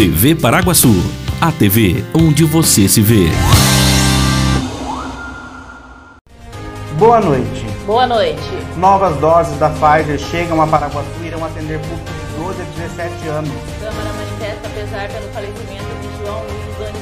TV Paraguaçu, a TV onde você se vê. Boa noite. Boa noite. Novas doses da Pfizer chegam a Paraguaçu e irão atender público de 12 a 17 anos. Câmara manifesta pesar pelo falecimento de João Luiz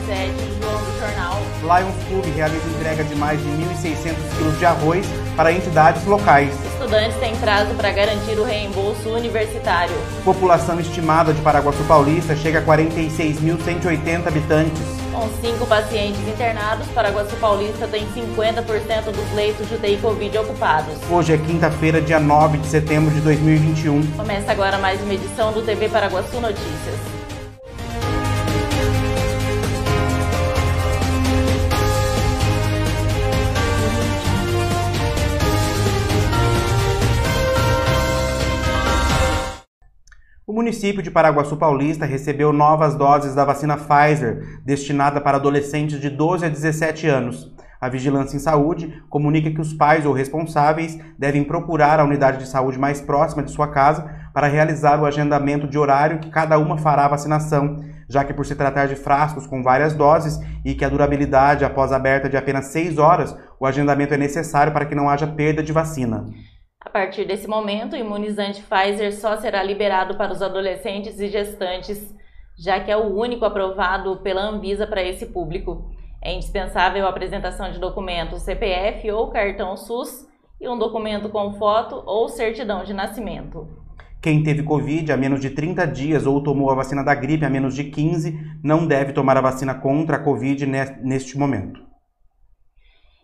João do Jornal. Lions Club realiza entrega de mais de 1.600 quilos de arroz para entidades locais. Estudantes têm prazo para garantir o reembolso universitário. População estimada de Paraguaçu Paulista chega a 46.180 habitantes. Com cinco pacientes internados, Paraguaçu Paulista tem 50% dos leitos de UTI Covid ocupados. Hoje é quinta-feira, dia 9 de setembro de 2021. Começa agora mais uma edição do TV Paraguaçu Notícias. Município de Paraguaçu Paulista recebeu novas doses da vacina Pfizer, destinada para adolescentes de 12 a 17 anos. A Vigilância em Saúde comunica que os pais ou responsáveis devem procurar a unidade de saúde mais próxima de sua casa para realizar o agendamento de horário que cada uma fará a vacinação, já que por se tratar de frascos com várias doses e que a durabilidade após aberta de apenas 6 horas, o agendamento é necessário para que não haja perda de vacina. A partir desse momento, o imunizante Pfizer só será liberado para os adolescentes e gestantes, já que é o único aprovado pela Anvisa para esse público. É indispensável a apresentação de documento CPF ou cartão SUS e um documento com foto ou certidão de nascimento. Quem teve Covid há menos de 30 dias ou tomou a vacina da gripe há menos de 15 não deve tomar a vacina contra a Covid neste momento.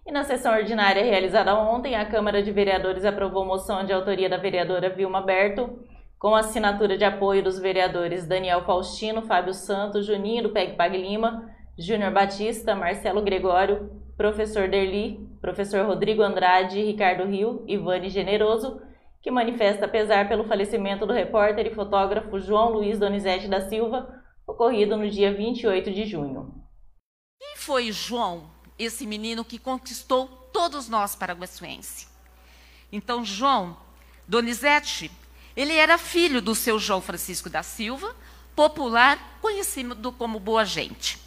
E na sessão ordinária realizada ontem, a Câmara de Vereadores aprovou moção de autoria da vereadora Vilma Berto, com assinatura de apoio dos vereadores Daniel Faustino, Fábio Santos, Juninho do PEG Pag Lima, Júnior Batista, Marcelo Gregório, professor Derli, professor Rodrigo Andrade, Ricardo Rio e Vani Generoso, que manifesta pesar pelo falecimento do repórter e fotógrafo João Luiz Donizete da Silva, ocorrido no dia 28 de junho. Quem foi João esse menino que conquistou todos nós paraguaçuenses. Então, João Donizete, ele era filho do seu João Francisco da Silva, popular, conhecido como Boa Gente.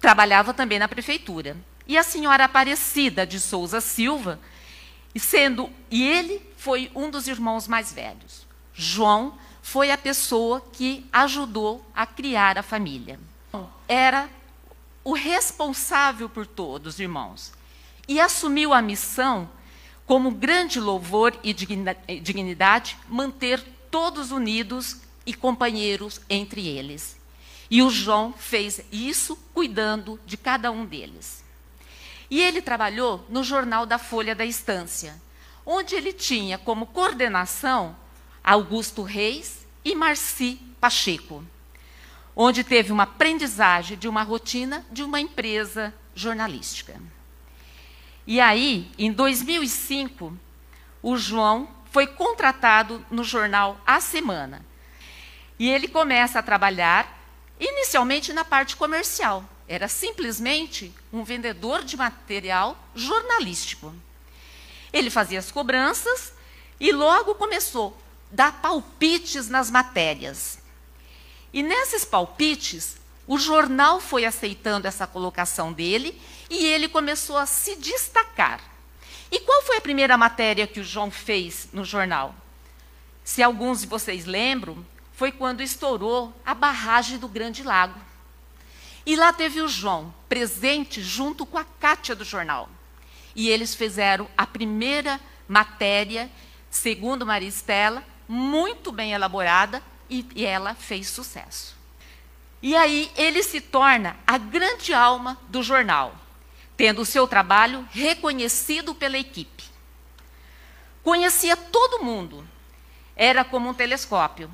Trabalhava também na prefeitura. E a senhora Aparecida de Souza Silva, sendo e ele foi um dos irmãos mais velhos. João foi a pessoa que ajudou a criar a família. Era o responsável por todos, irmãos, e assumiu a missão como grande louvor e dignidade manter todos unidos e companheiros entre eles. E o João fez isso cuidando de cada um deles. E ele trabalhou no jornal da Folha da Estância, onde ele tinha como coordenação Augusto Reis e Marci Pacheco onde teve uma aprendizagem de uma rotina de uma empresa jornalística. E aí, em 2005, o João foi contratado no jornal A Semana. E ele começa a trabalhar inicialmente na parte comercial. Era simplesmente um vendedor de material jornalístico. Ele fazia as cobranças e logo começou a dar palpites nas matérias. E nesses palpites, o jornal foi aceitando essa colocação dele e ele começou a se destacar. E qual foi a primeira matéria que o João fez no jornal? Se alguns de vocês lembram, foi quando estourou a barragem do Grande Lago. E lá teve o João, presente junto com a Cátia do jornal. E eles fizeram a primeira matéria, segundo Maria Estela, muito bem elaborada, e, e ela fez sucesso. E aí ele se torna a grande alma do jornal, tendo o seu trabalho reconhecido pela equipe. Conhecia todo mundo, era como um telescópio.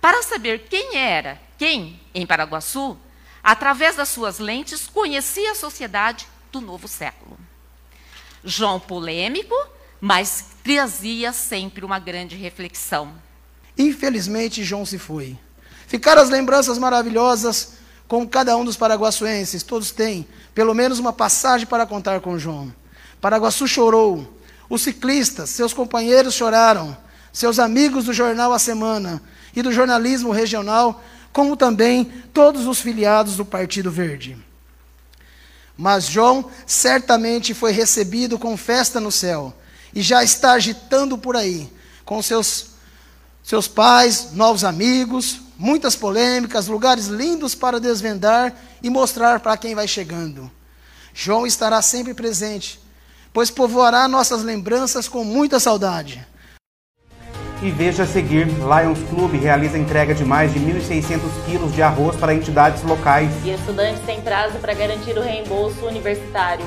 Para saber quem era quem em Paraguaçu, através das suas lentes, conhecia a sociedade do novo século. João polêmico, mas trazia sempre uma grande reflexão. Infelizmente, João se foi. Ficaram as lembranças maravilhosas com cada um dos paraguaçuenses. Todos têm pelo menos uma passagem para contar com João. Paraguaçu chorou. Os ciclistas, seus companheiros choraram. Seus amigos do jornal A Semana e do jornalismo regional como também todos os filiados do Partido Verde. Mas João certamente foi recebido com festa no céu e já está agitando por aí, com seus, seus pais, novos amigos, muitas polêmicas, lugares lindos para desvendar e mostrar para quem vai chegando. João estará sempre presente, pois povoará nossas lembranças com muita saudade. E veja a seguir, Lions Club realiza entrega de mais de 1.600 quilos de arroz para entidades locais. E estudantes têm prazo para garantir o reembolso universitário.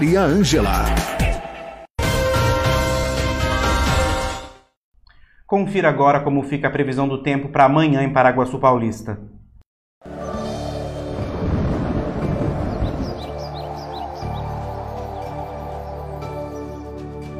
Maria Ângela. Confira agora como fica a previsão do tempo para amanhã em Paraguaçu Paulista.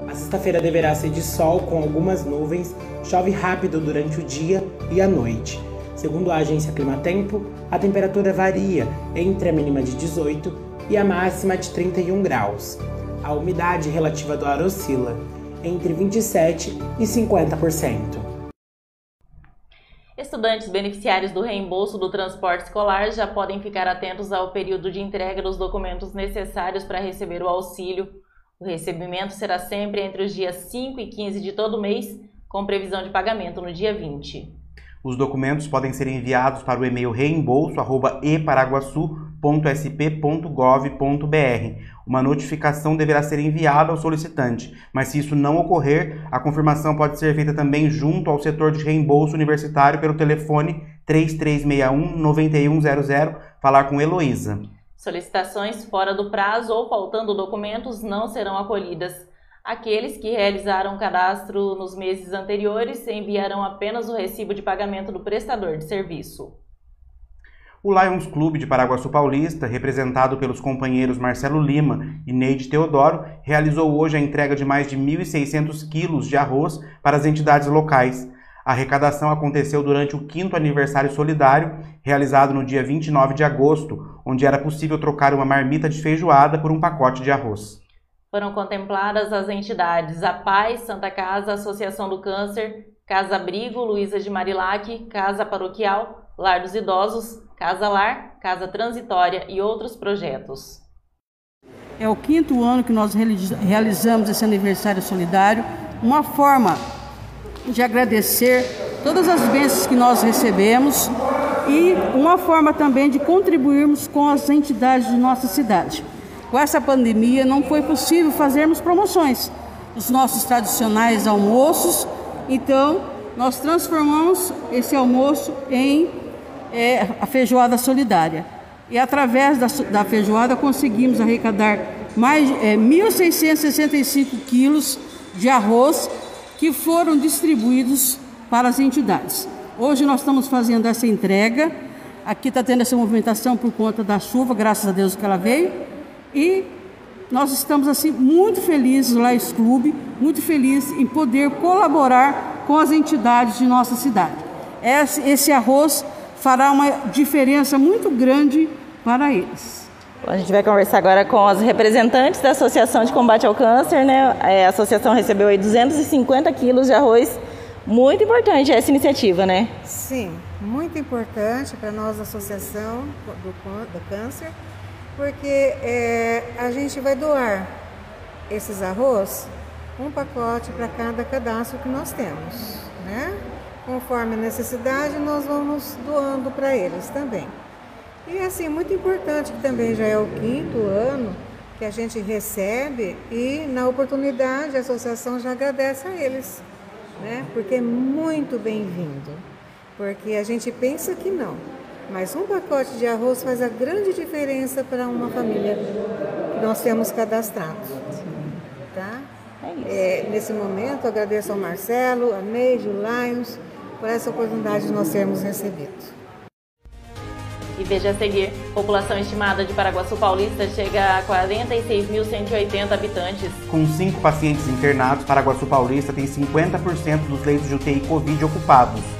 A sexta-feira deverá ser de sol com algumas nuvens, chove rápido durante o dia e a noite. Segundo a agência Climatempo, a temperatura varia entre a mínima de 18 e a máxima de 31 graus. A umidade relativa do ar oscila entre 27 e 50%. Estudantes beneficiários do reembolso do transporte escolar já podem ficar atentos ao período de entrega dos documentos necessários para receber o auxílio. O recebimento será sempre entre os dias 5 e 15 de todo mês, com previsão de pagamento no dia 20. Os documentos podem ser enviados para o e-mail reembolso@eparaguaçu.sp.gov.br. Uma notificação deverá ser enviada ao solicitante, mas se isso não ocorrer, a confirmação pode ser feita também junto ao setor de reembolso universitário pelo telefone 3361 9100, falar com Heloísa. Solicitações fora do prazo ou faltando documentos não serão acolhidas. Aqueles que realizaram cadastro nos meses anteriores enviarão apenas o recibo de pagamento do prestador de serviço. O Lions Clube de Paraguaçu Paulista, representado pelos companheiros Marcelo Lima e Neide Teodoro, realizou hoje a entrega de mais de 1.600 quilos de arroz para as entidades locais. A arrecadação aconteceu durante o quinto aniversário solidário, realizado no dia 29 de agosto, onde era possível trocar uma marmita de feijoada por um pacote de arroz. Foram contempladas as entidades A Paz, Santa Casa, Associação do Câncer, Casa Abrigo, Luísa de Marilac, Casa Paroquial, Lar dos Idosos, Casa Lar, Casa Transitória e outros projetos. É o quinto ano que nós realizamos esse aniversário solidário, uma forma de agradecer todas as bênçãos que nós recebemos e uma forma também de contribuirmos com as entidades de nossa cidade. Com essa pandemia não foi possível fazermos promoções, os nossos tradicionais almoços. Então, nós transformamos esse almoço em é, a feijoada solidária. E através da, da feijoada conseguimos arrecadar mais é, 1.665 quilos de arroz que foram distribuídos para as entidades. Hoje nós estamos fazendo essa entrega. Aqui está tendo essa movimentação por conta da chuva, graças a Deus que ela veio. E nós estamos assim muito felizes lá esse clube, muito felizes em poder colaborar com as entidades de nossa cidade. Esse, esse arroz fará uma diferença muito grande para eles. A gente vai conversar agora com os representantes da Associação de Combate ao Câncer, né? É, a associação recebeu aí 250 quilos de arroz. Muito importante essa iniciativa, né? Sim, muito importante para nós Associação do, do Câncer, porque é, a gente vai doar esses arroz, um pacote para cada cadastro que nós temos, né? Conforme a necessidade, nós vamos doando para eles também. E assim, muito importante que também já é o quinto ano que a gente recebe e na oportunidade a associação já agradece a eles, né? Porque é muito bem-vindo. Porque a gente pensa que não, mas um pacote de arroz faz a grande diferença para uma família que nós temos cadastrado. Tá? É, nesse momento, agradeço ao Marcelo, a Neide, o Lions, por essa oportunidade de nós termos recebido. E veja a seguir, população estimada de Paraguaçu Paulista chega a 46.180 habitantes. Com cinco pacientes internados, Paraguaçu Paulista tem 50% dos leitos de UTI Covid ocupados.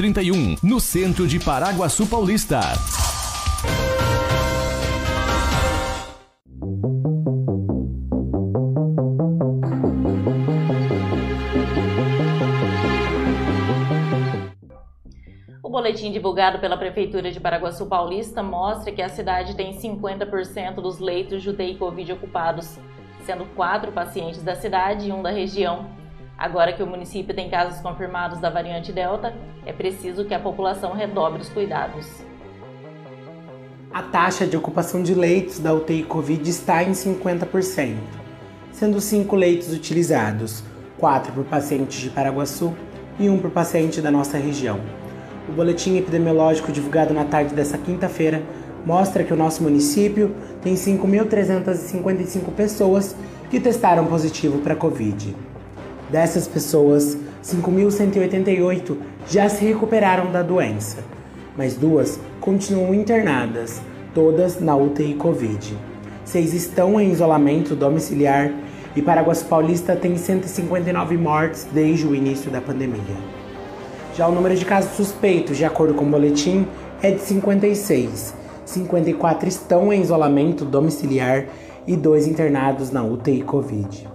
31, no centro de Paraguaçu Paulista. O boletim divulgado pela Prefeitura de Paraguaçu Paulista mostra que a cidade tem 50% dos leitos de UTI Covid ocupados, sendo quatro pacientes da cidade e um da região. Agora que o município tem casos confirmados da variante Delta, é preciso que a população redobre os cuidados. A taxa de ocupação de leitos da UTI Covid está em 50%, sendo 5 leitos utilizados, 4 por pacientes de Paraguaçu e 1 por paciente da nossa região. O boletim epidemiológico divulgado na tarde desta quinta-feira mostra que o nosso município tem 5.355 pessoas que testaram positivo para Covid. Dessas pessoas, 5.188 já se recuperaram da doença, mas duas continuam internadas, todas na UTI Covid. Seis estão em isolamento domiciliar e Paraguaçu Paulista tem 159 mortes desde o início da pandemia. Já o número de casos suspeitos, de acordo com o boletim, é de 56. 54 estão em isolamento domiciliar e dois internados na UTI Covid.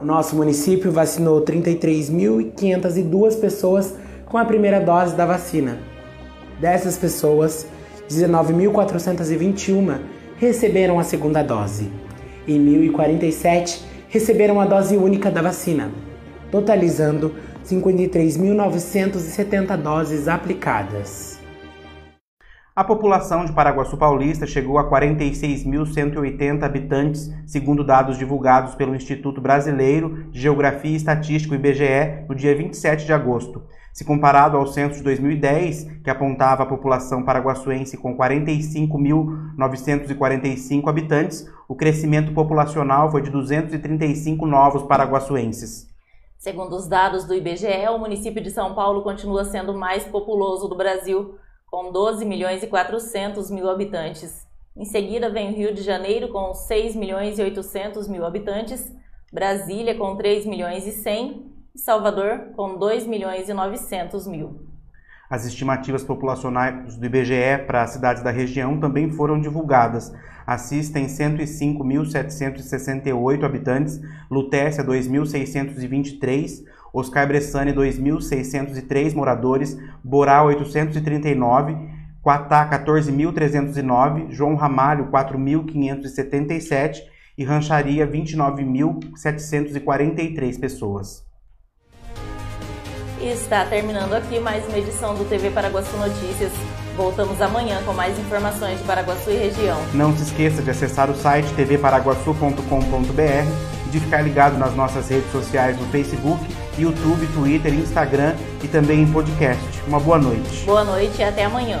O nosso município vacinou 33.502 pessoas com a primeira dose da vacina. Dessas pessoas, 19.421 receberam a segunda dose e 1.047 receberam a dose única da vacina, totalizando 53.970 doses aplicadas. A população de Paraguaçu Paulista chegou a 46.180 habitantes, segundo dados divulgados pelo Instituto Brasileiro de Geografia e Estatística, IBGE, no dia 27 de agosto. Se comparado ao censo de 2010, que apontava a população paraguaçuense com 45.945 habitantes, o crescimento populacional foi de 235 novos paraguaçuenses. Segundo os dados do IBGE, o município de São Paulo continua sendo o mais populoso do Brasil, com 12 milhões e 400 mil habitantes. Em seguida vem o Rio de Janeiro com 6 milhões e 800 mil habitantes, Brasília com 3 milhões e 100 e Salvador com 2 milhões e 900 mil. As estimativas populacionais do IBGE para as cidades da região também foram divulgadas. Assis tem 105.768 habitantes, Lutécia 2.623, Oscar Bressani 2.603 moradores, Borá 839, Quatá 14.309, João Ramalho 4.577 e Rancharia 29.743 pessoas. E está terminando aqui mais uma edição do TV Paraguaçu Notícias. Voltamos amanhã com mais informações de Paraguaçu e região. Não se esqueça de acessar o site tvparaguaçu.com.br e de ficar ligado nas nossas redes sociais no Facebook, YouTube, Twitter, Instagram e também em podcast. Uma boa noite. Boa noite e até amanhã.